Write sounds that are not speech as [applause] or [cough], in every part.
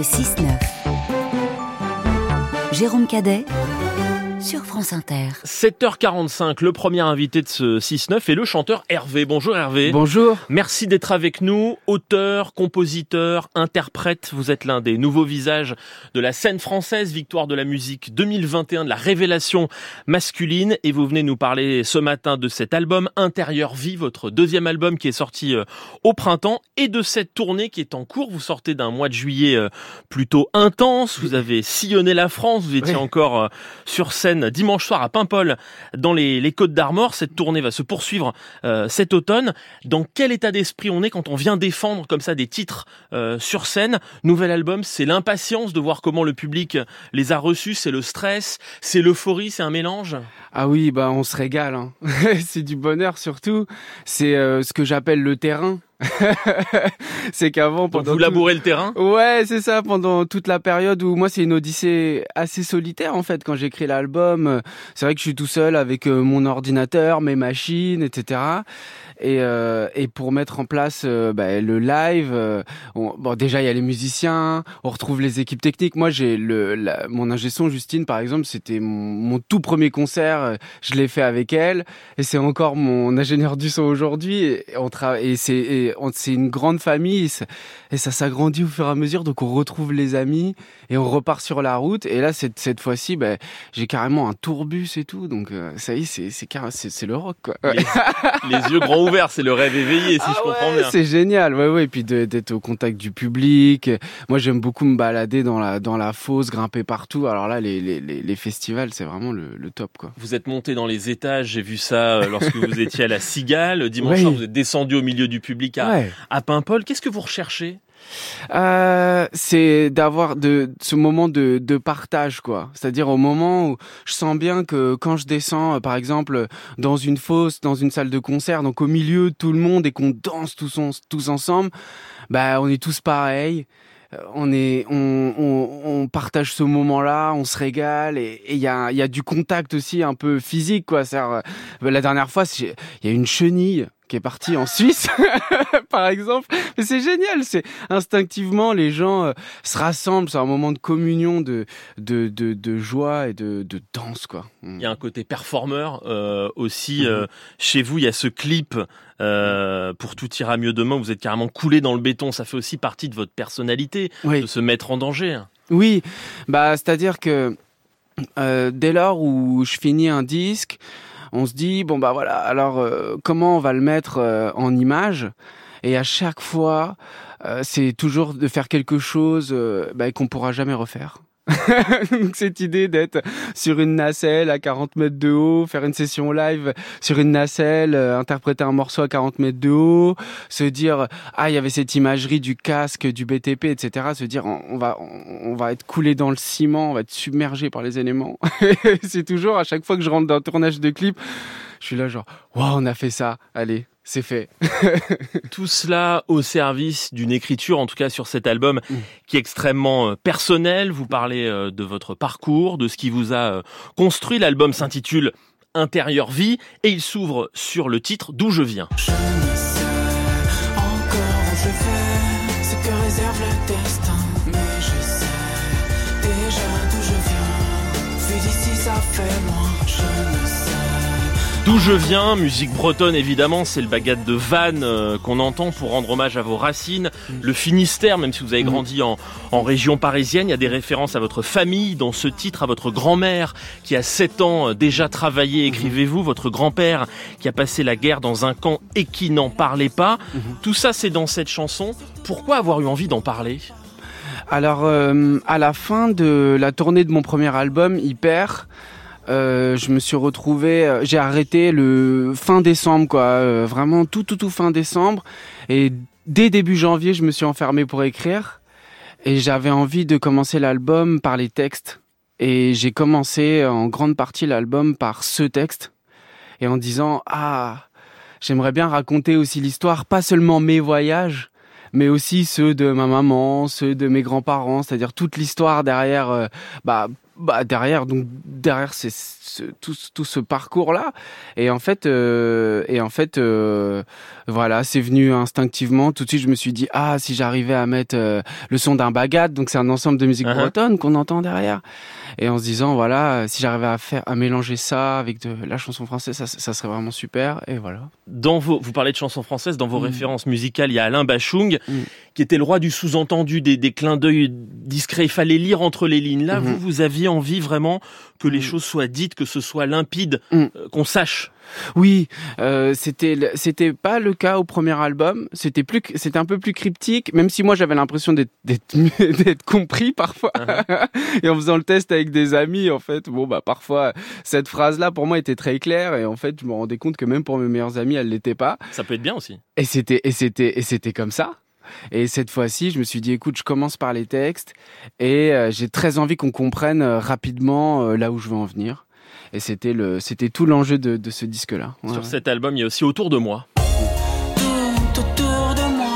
Le 6-9. Jérôme Cadet sur France Inter. 7h45, le premier invité de ce 6-9 est le chanteur Hervé. Bonjour Hervé. Bonjour. Merci d'être avec nous. Auteur, compositeur, interprète, vous êtes l'un des nouveaux visages de la scène française, victoire de la musique 2021, de la révélation masculine. Et vous venez nous parler ce matin de cet album Intérieur Vie, votre deuxième album qui est sorti euh, au printemps, et de cette tournée qui est en cours. Vous sortez d'un mois de juillet euh, plutôt intense. Vous avez sillonné la France. Vous étiez encore euh, sur scène dimanche soir à Paimpol dans les, Côtes d'Armor. Cette tournée va se poursuivre euh, cet automne. Dans quel état d'esprit on est quand on vient défendre comme ça des titres euh, sur scène? Nouvel album, c'est l'impatience de voir comment le public les a reçus, c'est le stress, c'est l'euphorie, c'est un mélange? Ah oui, bah on se régale. Hein. [laughs] c'est du bonheur surtout. C'est euh, ce que j'appelle le terrain. [laughs] c'est qu'avant pendant vous labourez le terrain ouais c'est ça pendant toute la période où moi c'est une odyssée assez solitaire en fait quand j'écris l'album c'est vrai que je suis tout seul avec euh, mon ordinateur mes machines etc et, euh, et pour mettre en place euh, bah, le live, euh, bon déjà il y a les musiciens, on retrouve les équipes techniques. Moi j'ai le mon ingé son Justine par exemple, c'était mon, tout premier concert, je l'ai fait avec elle et c'est encore mon ingénieur du son aujourd'hui. Et on et c'est c'est une grande famille et ça s'agrandit au fur et à mesure. Donc on retrouve les amis et on repart sur la route. Et là cette cette fois-ci, bah, j'ai carrément un tourbus et tout. Donc ça y est, c'est c'est c'est le rock quoi. Les, [laughs] les yeux grands ouverts c'est le rêve éveillé, si ah je comprends bien. C'est génial, ouais, ouais. Et puis d'être au contact du public. Moi, j'aime beaucoup me balader dans la dans la fosse, grimper partout. Alors là, les les, les festivals, c'est vraiment le, le, top, quoi. Vous êtes monté dans les étages. J'ai vu ça euh, lorsque vous étiez à la Cigale. Dimanche soir, vous êtes descendu au milieu du public à, à Paimpol. Qu'est-ce que vous recherchez? Euh, c'est d'avoir de ce moment de, de partage quoi. C'est-à-dire au moment où je sens bien que quand je descends euh, par exemple dans une fosse dans une salle de concert donc au milieu de tout le monde et qu'on danse tous tous ensemble bah on est tous pareils. Euh, on est on, on, on partage ce moment-là, on se régale et il y a, y a du contact aussi un peu physique quoi. Euh, la dernière fois, il y a une chenille qui est parti en Suisse, [laughs] par exemple. Mais c'est génial, c'est instinctivement les gens euh, se rassemblent, c'est un moment de communion, de de, de, de joie et de, de, danse, quoi. Mm. Il y a un côté performeur euh, aussi. Euh, mm-hmm. chez vous, il y a ce clip euh, pour tout ira mieux demain. Vous êtes carrément coulé dans le béton. Ça fait aussi partie de votre personnalité, de se mettre en danger. Oui, bah c'est-à-dire que dès lors où je finis un disque on se dit bon bah voilà, alors euh, comment on va le mettre euh, en image? Et à chaque fois, euh, c'est toujours de faire quelque chose bah, qu'on pourra jamais refaire. [laughs] cette idée d'être sur une nacelle à 40 mètres de haut, faire une session live sur une nacelle, euh, interpréter un morceau à 40 mètres de haut, se dire ah il y avait cette imagerie du casque, du BTP, etc. Se dire on, va on, va être coulé dans le ciment, on va être submergé par les éléments. [laughs] c'est toujours à chaque fois que je rentre dans un tournage de clip, je suis là genre waouh on a fait ça, allez c'est fait. [laughs] Tout cela au service d'une écriture, en tout cas sur cet album, mm. qui est extrêmement euh, personnel. Vous parlez euh, de votre parcours, de ce qui vous a euh, construit. L'album s'intitule Intérieur Vie et il s'ouvre sur le titre D'où je viens. Je ne sais encore où je vais, D'où je viens, musique bretonne évidemment, c'est le bagade de Vannes euh, qu'on entend pour rendre hommage à vos racines. Mm. Le Finistère, même si vous avez mm. grandi en, en, région parisienne, il y a des références à votre famille dans ce titre, à votre grand-mère qui a 7 ans euh, déjà travaillé, mm-hmm. écrivez-vous, votre grand-père qui a passé la guerre dans un camp et qui n'en parlait pas. Mm-hmm. Tout ça c'est dans cette chanson. Pourquoi avoir eu envie d'en parler? Alors euh, à la fin de la tournée de mon premier album, Hyper, euh, je me suis retrouvé, euh, j'ai arrêté le fin décembre, quoi, euh, vraiment tout, tout, tout fin décembre. Et dès début janvier, je me suis enfermé pour écrire. Et j'avais envie de commencer l'album par les textes. Et j'ai commencé en grande partie l'album par ce texte. Et en disant, ah, j'aimerais bien raconter aussi l'histoire, pas seulement mes voyages, mais aussi ceux de ma maman, ceux de mes grands-parents, c'est-à-dire toute l'histoire derrière, bah, bah derrière donc derrière c'est ce, tout, tout ce parcours là et en fait euh, et en fait euh, voilà c'est venu instinctivement tout de suite je me suis dit ah si j'arrivais à mettre euh, le son d'un bagat donc c'est un ensemble de musique Uh-huh. bretonne qu'on entend derrière et en se disant voilà si j'arrivais à faire à mélanger ça avec de la chanson française ça, ça serait vraiment super et voilà Dans vos, vous parlez de chansons françaises, dans vos Mm. références musicales, il y a Alain Bachung, Mm. qui était le roi du sous-entendu, des, des clins d'œil discrets. Il fallait lire entre les lignes. Là, Mhm. vous, vous aviez envie vraiment que les Mm. choses soient dites, que ce soit limpide, Mm. euh, qu'on sache. Oui, euh, c'était c'était pas le cas au premier album. C'était plus c'était un peu plus cryptique, même si moi j'avais l'impression d'être [laughs] compris parfois. [laughs] et en faisant le test avec des amis, en fait, bon bah parfois cette phrase là pour moi était très claire et en fait je me rendais compte que même pour mes meilleurs amis elle l'était pas. Ça peut être bien aussi. Et c'était et c'était et c'était comme ça. Et cette fois-ci, je me suis dit, écoute, je commence par les textes et euh, j'ai très envie qu'on comprenne euh, rapidement euh, là où je veux en venir. Et c'était le, c'était tout l'enjeu de, de ce disque-là. Ouais, Sur ouais. cet album, il y a aussi Autour de moi. Tout autour de moi,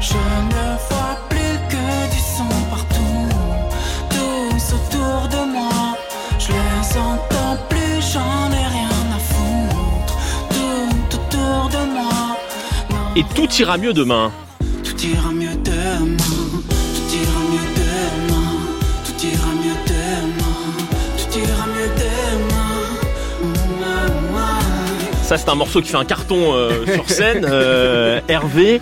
je ne vois plus que du son partout. Tous autour de moi, je les entends plus, j'en ai rien à foutre. Tout autour de moi, non, Et tout ira mieux demain. Tout ira mieux demain. Tout ira mieux demain. Tout ira mieux demain. Tout ira mieux demain. Ça, c'est un morceau qui fait un carton euh, sur scène. Euh, Hervé,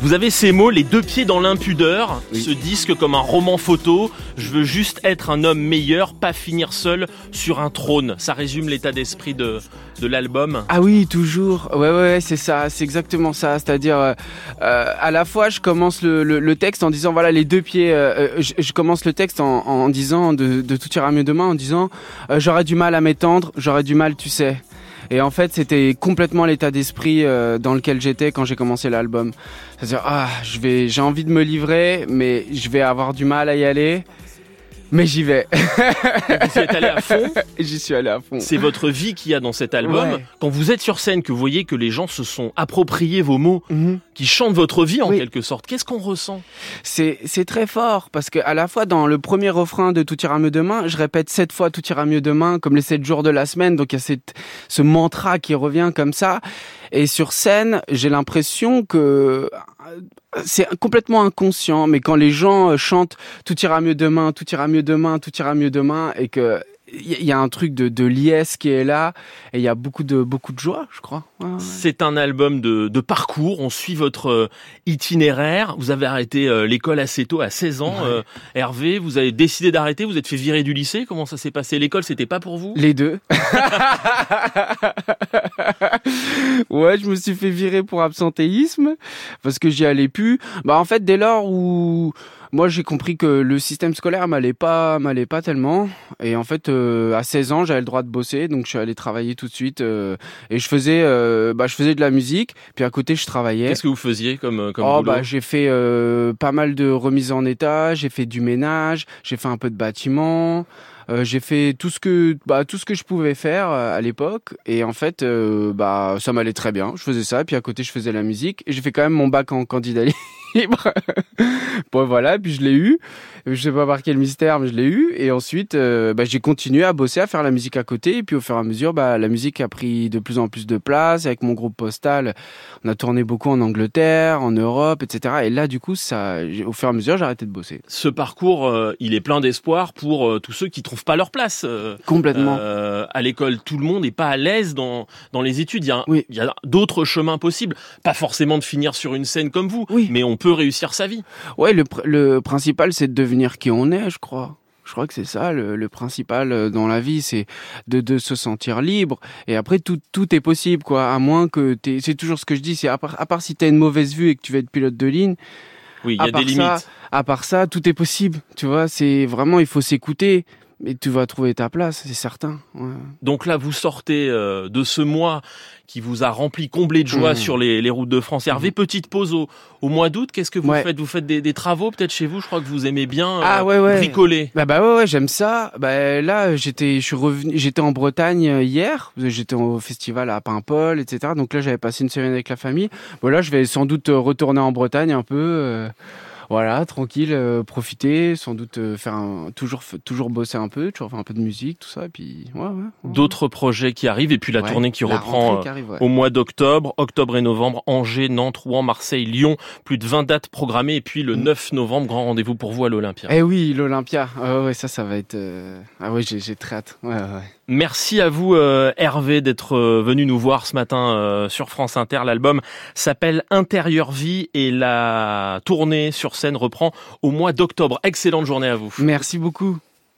vous avez ces mots, les deux pieds dans l'impudeur, Oui. ce disque comme un roman photo. Je veux juste être un homme meilleur, pas finir seul sur un trône. Ça résume l'état d'esprit de, de l'album. Ah oui, toujours. Ouais, ouais, ouais, c'est ça, c'est exactement ça. C'est-à-dire, euh, euh, à la fois, je commence le, le, le texte en disant, voilà, les deux pieds. euh, euh, je, je commence le texte en, en disant, de, de tout ira mieux demain, en disant, euh, j'aurais du mal à m'étendre, j'aurais du mal, tu sais. Et en fait, c'était complètement l'état d'esprit euh, dans lequel j'étais quand j'ai commencé l'album. C'est-à-dire, ah, j'ai envie de me livrer, mais je vais avoir du mal à y aller. Mais j'y vais. Vous y êtes allé à fond. [laughs] J'y suis allé à fond. C'est votre vie qu'il y a dans cet album. Ouais. Quand vous êtes sur scène, que vous voyez que les gens se sont appropriés vos mots, Mhm. qui chantent votre vie en Oui. quelque sorte, qu'est-ce qu'on ressent? C'est c'est très fort parce que à la fois dans le premier refrain de Tout ira mieux demain, je répète sept fois Tout ira mieux demain comme les sept jours de la semaine. Donc il y a cette, ce mantra qui revient comme ça. Et sur scène, j'ai l'impression que euh, c'est complètement inconscient. Mais quand les gens euh, chantent Tout ira mieux demain, Tout ira mieux demain, Tout ira mieux demain, et que il y a- un truc de, de liesse qui est là, et il y a beaucoup de beaucoup de joie, je crois. Ouais, ouais. C'est un album de, de parcours. On suit votre euh, itinéraire. Vous avez arrêté euh, l'école assez tôt, à 16 ans. Euh, Hervé, vous avez décidé d'arrêter. Vous êtes fait virer du lycée. Comment ça s'est passé? L'école, c'était pas pour vous? Les deux. [laughs] ouais, je me suis fait virer pour absentéisme parce que j'y allais plus. Bah en fait, dès lors où moi j'ai compris que le système scolaire m'allait pas m'allait pas tellement et en fait euh, à 16 ans, j'avais le droit de bosser donc je suis allé travailler tout de suite euh, et je faisais euh, bah je faisais de la musique puis à côté je travaillais. Qu'est-ce que vous faisiez comme, euh, comme oh boulot? bah j'ai fait euh, pas mal de remises en état, j'ai fait du ménage, j'ai fait un peu de bâtiment, euh, j'ai fait tout ce que bah tout ce que je pouvais faire euh, à l'époque et en fait euh, bah ça m'allait très bien. Je faisais ça puis à côté je faisais la musique et j'ai fait quand même mon bac en candidat [laughs] libre. [laughs] bon voilà, puis je l'ai eu. Je sais pas par quel mystère mais je l'ai eu et ensuite euh, bah, j'ai continué à bosser à faire la musique à côté et puis au fur et à mesure bah la musique a pris de plus en plus de place avec mon groupe postal on a tourné beaucoup en Angleterre, en Europe, etc. Et là, du coup, ça, au fur et à mesure, j'ai arrêté de bosser. Ce parcours, euh, il est plein d'espoir pour euh, tous ceux qui trouvent pas leur place. Complètement. À l'école, tout le monde n'est pas à l'aise dans, dans les études. Il y a, Oui. a d'autres chemins possibles. Pas forcément de finir sur une scène comme vous, Oui. mais on peut réussir sa vie. Ouais, le, pr- le principal, c'est de devenir qui on est, je crois. Je crois que c'est ça le, le principal euh, dans la vie, c'est de, de se sentir libre. Et après, tout, tout est possible, quoi. À moins que t'aies- c'est toujours ce que je dis, c'est à part, à part si t'as une mauvaise vue et que tu veux être pilote de ligne, Oui, il y a des limites. ça, à part ça, tout est possible. Tu vois, c'est vraiment, il faut s'écouter. Mais tu vas trouver ta place, c'est certain. Ouais. Donc là, vous sortez euh, de ce mois qui vous a rempli, comblé de joie Mmh. sur les, les routes de France. Hervé, petite pause au, au mois d'août. Qu'est-ce que vous Ouais. faites? Vous faites des, des travaux peut-être chez vous? Je crois que vous aimez bien euh, Ah, ouais, ouais. bricoler. Bah bah ouais, ouais j'aime ça. Bah là j'étais je suis revenu j'étais en Bretagne euh, hier, j'étais au festival à Paimpol etc. Donc là j'avais passé une semaine avec la famille. Bon là je vais sans doute euh, retourner en Bretagne un peu euh, Voilà, tranquille, euh, profiter, sans doute euh, faire un, toujours toujours bosser un peu, toujours faire un peu de musique, tout ça, et puis ouais, ouais. ouais. D'autres projets qui arrivent et puis la tournée qui la reprend euh, qui arrive, ouais. au mois d'octobre, octobre et novembre, Angers, Nantes, Rouen, Marseille, Lyon, plus de 20 dates programmées et puis le Mm. 9 novembre, grand rendez-vous pour vous à l'Olympia. Eh oui, l'Olympia. Ah ouais, ça, ça va être. euh, Ah ouais, j'ai j'ai très hâte. Ouais, ouais. Merci à vous euh, Hervé d'être euh, venu nous voir ce matin euh, sur France Inter. L'album s'appelle Intérieur Vie et la tournée sur scène reprend au mois d'octobre. Excellente journée à vous. Merci beaucoup.